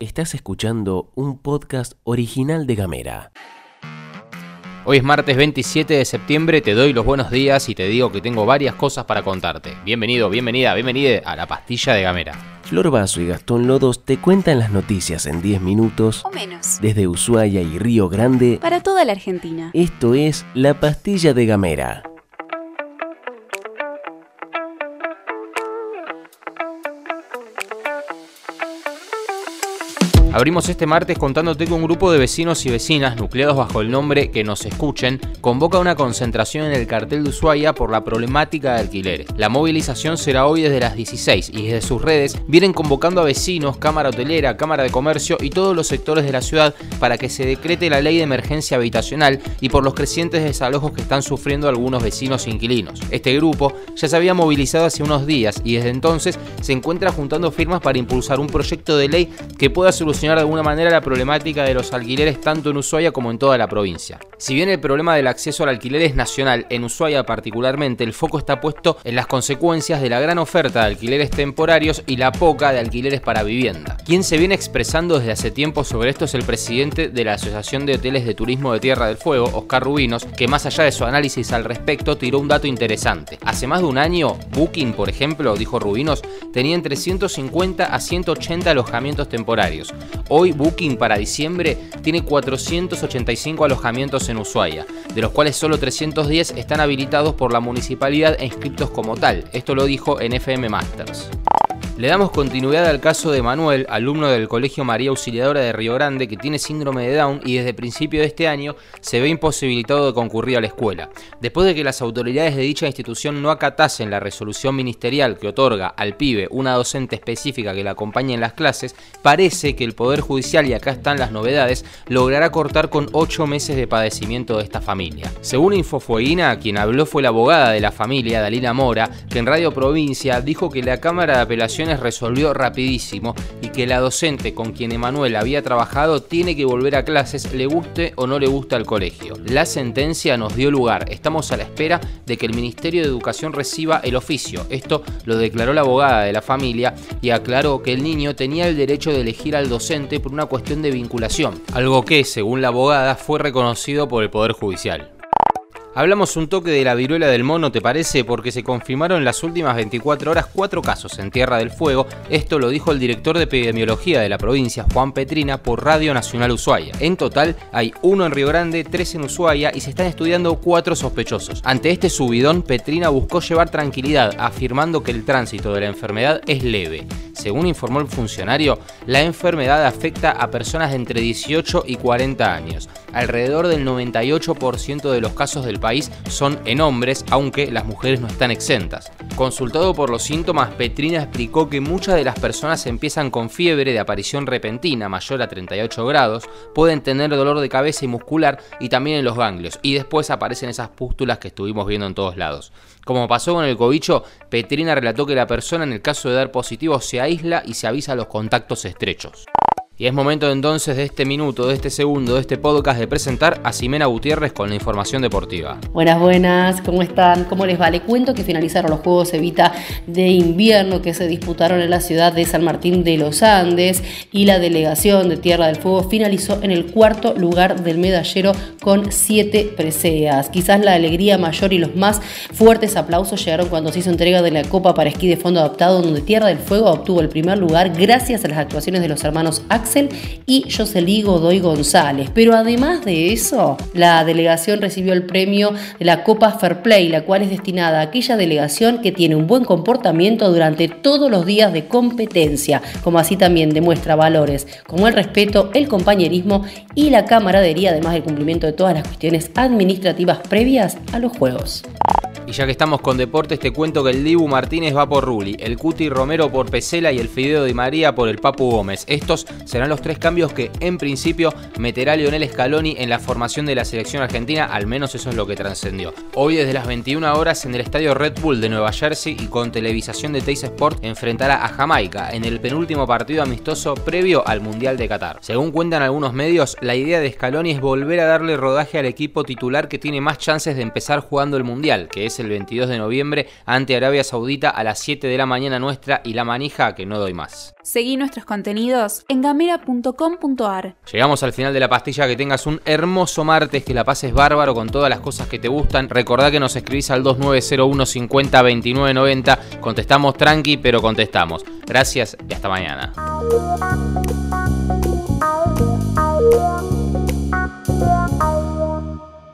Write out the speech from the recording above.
Estás escuchando un podcast original de Gamera. Hoy es martes 27 de septiembre, te doy los buenos días y te digo que tengo varias cosas para contarte. Bienvenido, bienvenida, bienvenida a la pastilla de Gamera. Flor Vaso y Gastón Lodos te cuentan las noticias en 10 minutos o menos. desde Ushuaia y Río Grande Para toda la Argentina. Esto es La Pastilla de Gamera. Abrimos este martes contándote que un grupo de vecinos y vecinas, nucleados bajo el nombre Que nos escuchen, convoca una concentración en el cartel de Ushuaia por la problemática de alquileres. La movilización será hoy desde las 16 y desde sus redes vienen convocando a vecinos, cámara hotelera, cámara de comercio y todos los sectores de la ciudad para que se decrete la ley de emergencia habitacional y por los crecientes desalojos que están sufriendo algunos vecinos inquilinos. Este grupo ya se había movilizado hace unos días y desde entonces se encuentra juntando firmas para impulsar un proyecto de ley que pueda solucionar de alguna manera la problemática de los alquileres tanto en Ushuaia como en toda la provincia. Si bien el problema del acceso al alquiler es nacional, en Ushuaia particularmente el foco está puesto en las consecuencias de la gran oferta de alquileres temporarios y la poca de alquileres para vivienda. Quien se viene expresando desde hace tiempo sobre esto es el presidente de la Asociación de Hoteles de Turismo de Tierra del Fuego, Oscar Rubinos, que más allá de su análisis al respecto tiró un dato interesante. Hace más de un año, Booking, por ejemplo, dijo Rubinos, tenía entre 150 a 180 alojamientos temporarios. Hoy Booking para diciembre tiene 485 alojamientos en Ushuaia, de los cuales solo 310 están habilitados por la municipalidad e inscritos como tal. Esto lo dijo en FM Masters. Le damos continuidad al caso de Manuel, alumno del Colegio María Auxiliadora de Río Grande, que tiene síndrome de Down y desde principio de este año se ve imposibilitado de concurrir a la escuela. Después de que las autoridades de dicha institución no acatasen la resolución ministerial que otorga al pibe una docente específica que la acompañe en las clases, parece que el Poder Judicial, y acá están las novedades, logrará cortar con 8 meses de padecimiento de esta familia. Según Infofueguina, quien habló fue la abogada de la familia, Dalila Mora, que en Radio Provincia dijo que la Cámara de Resolvió rapidísimo y que la docente con quien Emanuel había trabajado tiene que volver a clases, le guste o no le guste al colegio. La sentencia nos dio lugar, estamos a la espera de que el Ministerio de Educación reciba el oficio. Esto lo declaró la abogada de la familia y aclaró que el niño tenía el derecho de elegir al docente por una cuestión de vinculación, algo que, según la abogada, fue reconocido por el Poder Judicial. Hablamos un toque de la viruela del mono, ¿te parece? Porque se confirmaron en las últimas 24 horas cuatro casos en Tierra del Fuego. Esto lo dijo el director de epidemiología de la provincia, Juan Petrina, por Radio Nacional Ushuaia. En total hay uno en Río Grande, tres en Ushuaia y se están estudiando cuatro sospechosos. Ante este subidón, Petrina buscó llevar tranquilidad, afirmando que el tránsito de la enfermedad es leve. Según informó el funcionario, la enfermedad afecta a personas de entre 18 y 40 años. Alrededor del 98% de los casos del país son en hombres, aunque las mujeres no están exentas. Consultado por los síntomas, Petrina explicó que muchas de las personas empiezan con fiebre de aparición repentina mayor a 38 grados, pueden tener dolor de cabeza y muscular y también en los ganglios, y después aparecen esas pústulas que estuvimos viendo en todos lados. Como pasó con el cobicho, Petrina relató que la persona en el caso de dar positivo se aísla y se avisa a los contactos estrechos. Y es momento entonces de este minuto, de este segundo, de este podcast de presentar a Ximena Gutiérrez con la información deportiva. Buenas, buenas, ¿cómo están? ¿Cómo les va? Le cuento que finalizaron los Juegos Evita de invierno que se disputaron en la ciudad de San Martín de los Andes y la delegación de Tierra del Fuego finalizó en el cuarto lugar del medallero con siete preseas. Quizás la alegría mayor y los más fuertes aplausos llegaron cuando se hizo entrega de la Copa para Esquí de Fondo Adaptado, donde Tierra del Fuego obtuvo el primer lugar gracias a las actuaciones de los hermanos Axel y Josely Godoy González. Pero además de eso, la delegación recibió el premio de la Copa Fair Play, la cual es destinada a aquella delegación que tiene un buen comportamiento durante todos los días de competencia, como así también demuestra valores como el respeto, el compañerismo y la camaradería, además del cumplimiento de todas las cuestiones administrativas previas a los Juegos. Y ya que estamos con deportes, te cuento que el Dibu Martínez va por Ruli, el Cuti Romero por Pesela y el Fideo de María por el Papu Gómez. Estos serán los tres cambios que, en principio, meterá Lionel Scaloni en la formación de la selección argentina, al menos eso es lo que trascendió. Hoy, desde las 21 horas, en el estadio Red Bull de Nueva Jersey y con televisación de Teis Sport, enfrentará a Jamaica en el penúltimo partido amistoso previo al Mundial de Qatar. Según cuentan algunos medios, la idea de Scaloni es volver a darle rodaje al equipo titular que tiene más chances de empezar jugando el Mundial, que es es el 22 de noviembre, ante Arabia Saudita a las 7 de la mañana nuestra y la manija que no doy más. Seguí nuestros contenidos en gamera.com.ar. Llegamos al final de la pastilla, que tengas un hermoso martes, que la pases bárbaro con todas las cosas que te gustan. Recordá que nos escribís al 2901 50 29 90. Contestamos tranqui, pero contestamos. Gracias y hasta mañana.